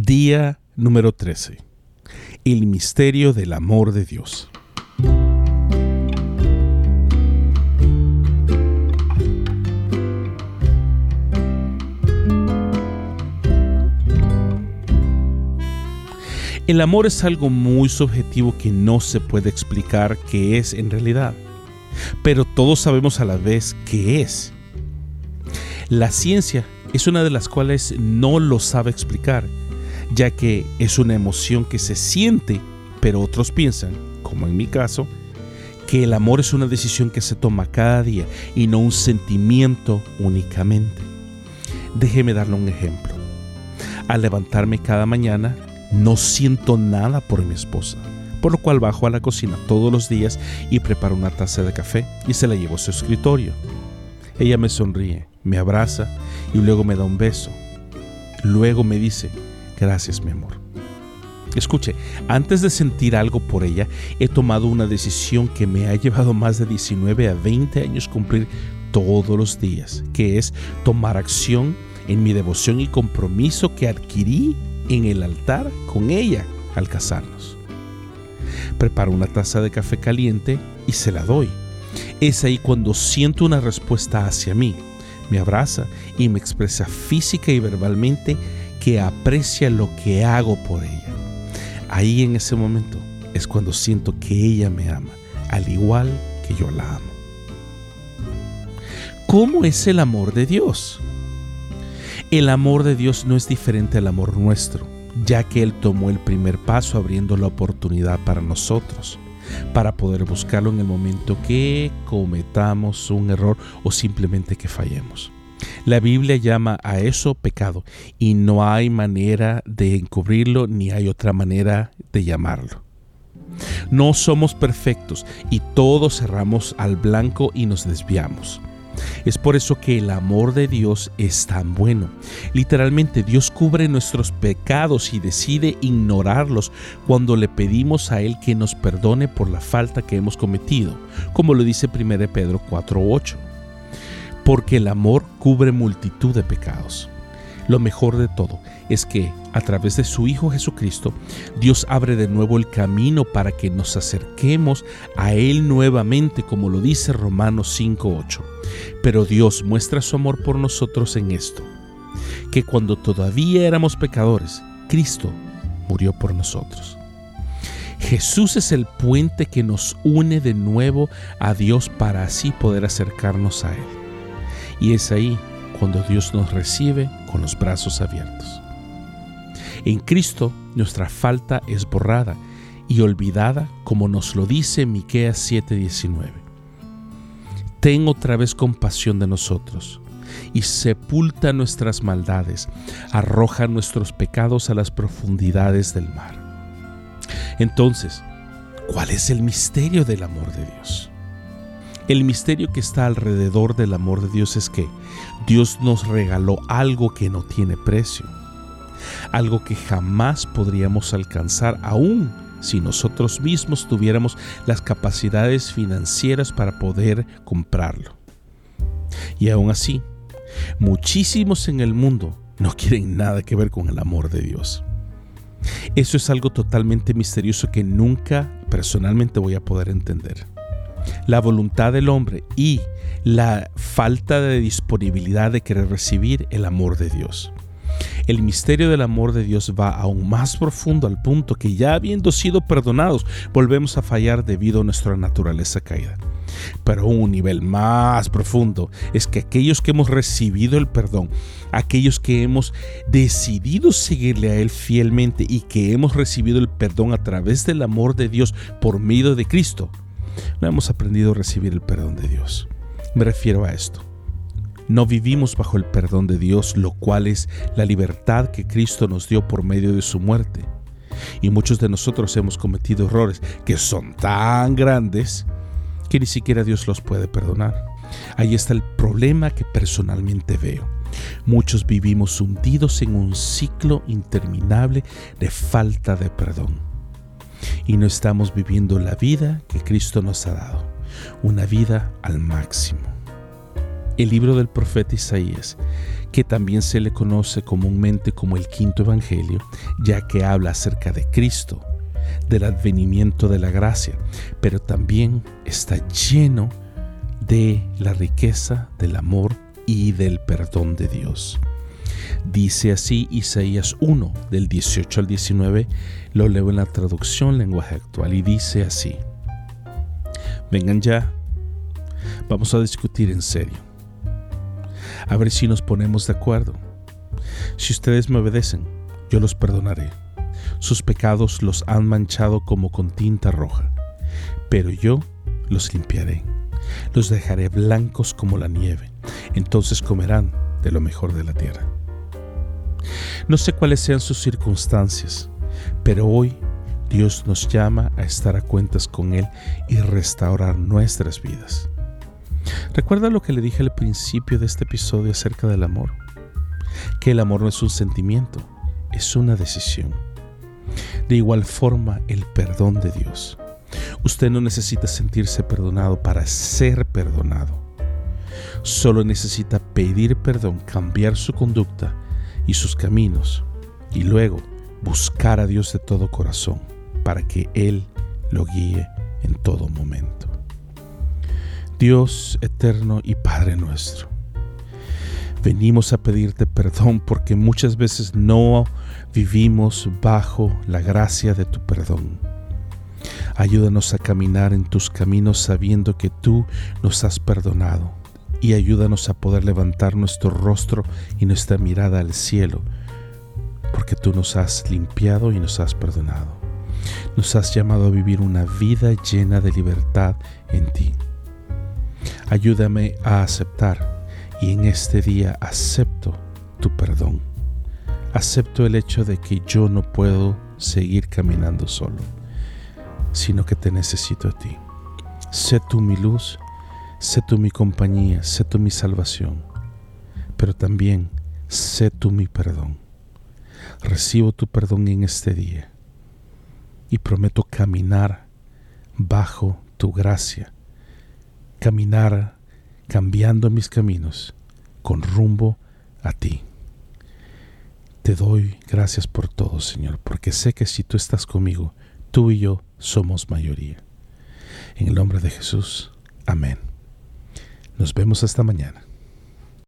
Día número 13. El misterio del amor de Dios. El amor es algo muy subjetivo que no se puede explicar qué es en realidad, pero todos sabemos a la vez qué es. La ciencia es una de las cuales no lo sabe explicar ya que es una emoción que se siente, pero otros piensan, como en mi caso, que el amor es una decisión que se toma cada día y no un sentimiento únicamente. Déjeme darle un ejemplo. Al levantarme cada mañana, no siento nada por mi esposa, por lo cual bajo a la cocina todos los días y preparo una taza de café y se la llevo a su escritorio. Ella me sonríe, me abraza y luego me da un beso. Luego me dice, Gracias, mi amor. Escuche, antes de sentir algo por ella, he tomado una decisión que me ha llevado más de 19 a 20 años cumplir todos los días, que es tomar acción en mi devoción y compromiso que adquirí en el altar con ella al casarnos. Preparo una taza de café caliente y se la doy. Es ahí cuando siento una respuesta hacia mí. Me abraza y me expresa física y verbalmente que aprecia lo que hago por ella. Ahí en ese momento es cuando siento que ella me ama, al igual que yo la amo. ¿Cómo es el amor de Dios? El amor de Dios no es diferente al amor nuestro, ya que Él tomó el primer paso abriendo la oportunidad para nosotros, para poder buscarlo en el momento que cometamos un error o simplemente que fallemos. La Biblia llama a eso pecado y no hay manera de encubrirlo ni hay otra manera de llamarlo. No somos perfectos y todos cerramos al blanco y nos desviamos. Es por eso que el amor de Dios es tan bueno. Literalmente Dios cubre nuestros pecados y decide ignorarlos cuando le pedimos a Él que nos perdone por la falta que hemos cometido, como lo dice 1 Pedro 4.8 porque el amor cubre multitud de pecados. Lo mejor de todo es que a través de su Hijo Jesucristo, Dios abre de nuevo el camino para que nos acerquemos a Él nuevamente, como lo dice Romanos 5.8. Pero Dios muestra su amor por nosotros en esto, que cuando todavía éramos pecadores, Cristo murió por nosotros. Jesús es el puente que nos une de nuevo a Dios para así poder acercarnos a Él. Y es ahí cuando Dios nos recibe con los brazos abiertos. En Cristo nuestra falta es borrada y olvidada como nos lo dice Miqueas 7:19. Ten otra vez compasión de nosotros y sepulta nuestras maldades, arroja nuestros pecados a las profundidades del mar. Entonces, ¿cuál es el misterio del amor de Dios? El misterio que está alrededor del amor de Dios es que Dios nos regaló algo que no tiene precio, algo que jamás podríamos alcanzar aún si nosotros mismos tuviéramos las capacidades financieras para poder comprarlo. Y aún así, muchísimos en el mundo no quieren nada que ver con el amor de Dios. Eso es algo totalmente misterioso que nunca personalmente voy a poder entender la voluntad del hombre y la falta de disponibilidad de querer recibir el amor de Dios. El misterio del amor de Dios va aún más profundo al punto que ya habiendo sido perdonados, volvemos a fallar debido a nuestra naturaleza caída. Pero un nivel más profundo es que aquellos que hemos recibido el perdón, aquellos que hemos decidido seguirle a Él fielmente y que hemos recibido el perdón a través del amor de Dios por medio de Cristo, no hemos aprendido a recibir el perdón de Dios. Me refiero a esto. No vivimos bajo el perdón de Dios, lo cual es la libertad que Cristo nos dio por medio de su muerte. Y muchos de nosotros hemos cometido errores que son tan grandes que ni siquiera Dios los puede perdonar. Ahí está el problema que personalmente veo. Muchos vivimos hundidos en un ciclo interminable de falta de perdón y no estamos viviendo la vida que Cristo nos ha dado, una vida al máximo. El libro del profeta Isaías, que también se le conoce comúnmente como el quinto Evangelio, ya que habla acerca de Cristo, del advenimiento de la gracia, pero también está lleno de la riqueza del amor y del perdón de Dios. Dice así Isaías 1, del 18 al 19, lo leo en la traducción lenguaje actual y dice así, vengan ya, vamos a discutir en serio, a ver si nos ponemos de acuerdo. Si ustedes me obedecen, yo los perdonaré. Sus pecados los han manchado como con tinta roja, pero yo los limpiaré. Los dejaré blancos como la nieve. Entonces comerán de lo mejor de la tierra. No sé cuáles sean sus circunstancias, pero hoy Dios nos llama a estar a cuentas con Él y restaurar nuestras vidas. ¿Recuerda lo que le dije al principio de este episodio acerca del amor? Que el amor no es un sentimiento, es una decisión. De igual forma, el perdón de Dios. Usted no necesita sentirse perdonado para ser perdonado. Solo necesita pedir perdón, cambiar su conducta y sus caminos y luego buscar a Dios de todo corazón para que Él lo guíe en todo momento. Dios eterno y Padre nuestro, venimos a pedirte perdón porque muchas veces no vivimos bajo la gracia de tu perdón. Ayúdanos a caminar en tus caminos sabiendo que tú nos has perdonado y ayúdanos a poder levantar nuestro rostro y nuestra mirada al cielo, porque tú nos has limpiado y nos has perdonado. Nos has llamado a vivir una vida llena de libertad en ti. Ayúdame a aceptar y en este día acepto tu perdón. Acepto el hecho de que yo no puedo seguir caminando solo, sino que te necesito a ti. Sé tú mi luz Sé tú mi compañía, sé tú mi salvación, pero también sé tú mi perdón. Recibo tu perdón en este día y prometo caminar bajo tu gracia, caminar cambiando mis caminos con rumbo a ti. Te doy gracias por todo, Señor, porque sé que si tú estás conmigo, tú y yo somos mayoría. En el nombre de Jesús, amén. Nos vemos hasta mañana.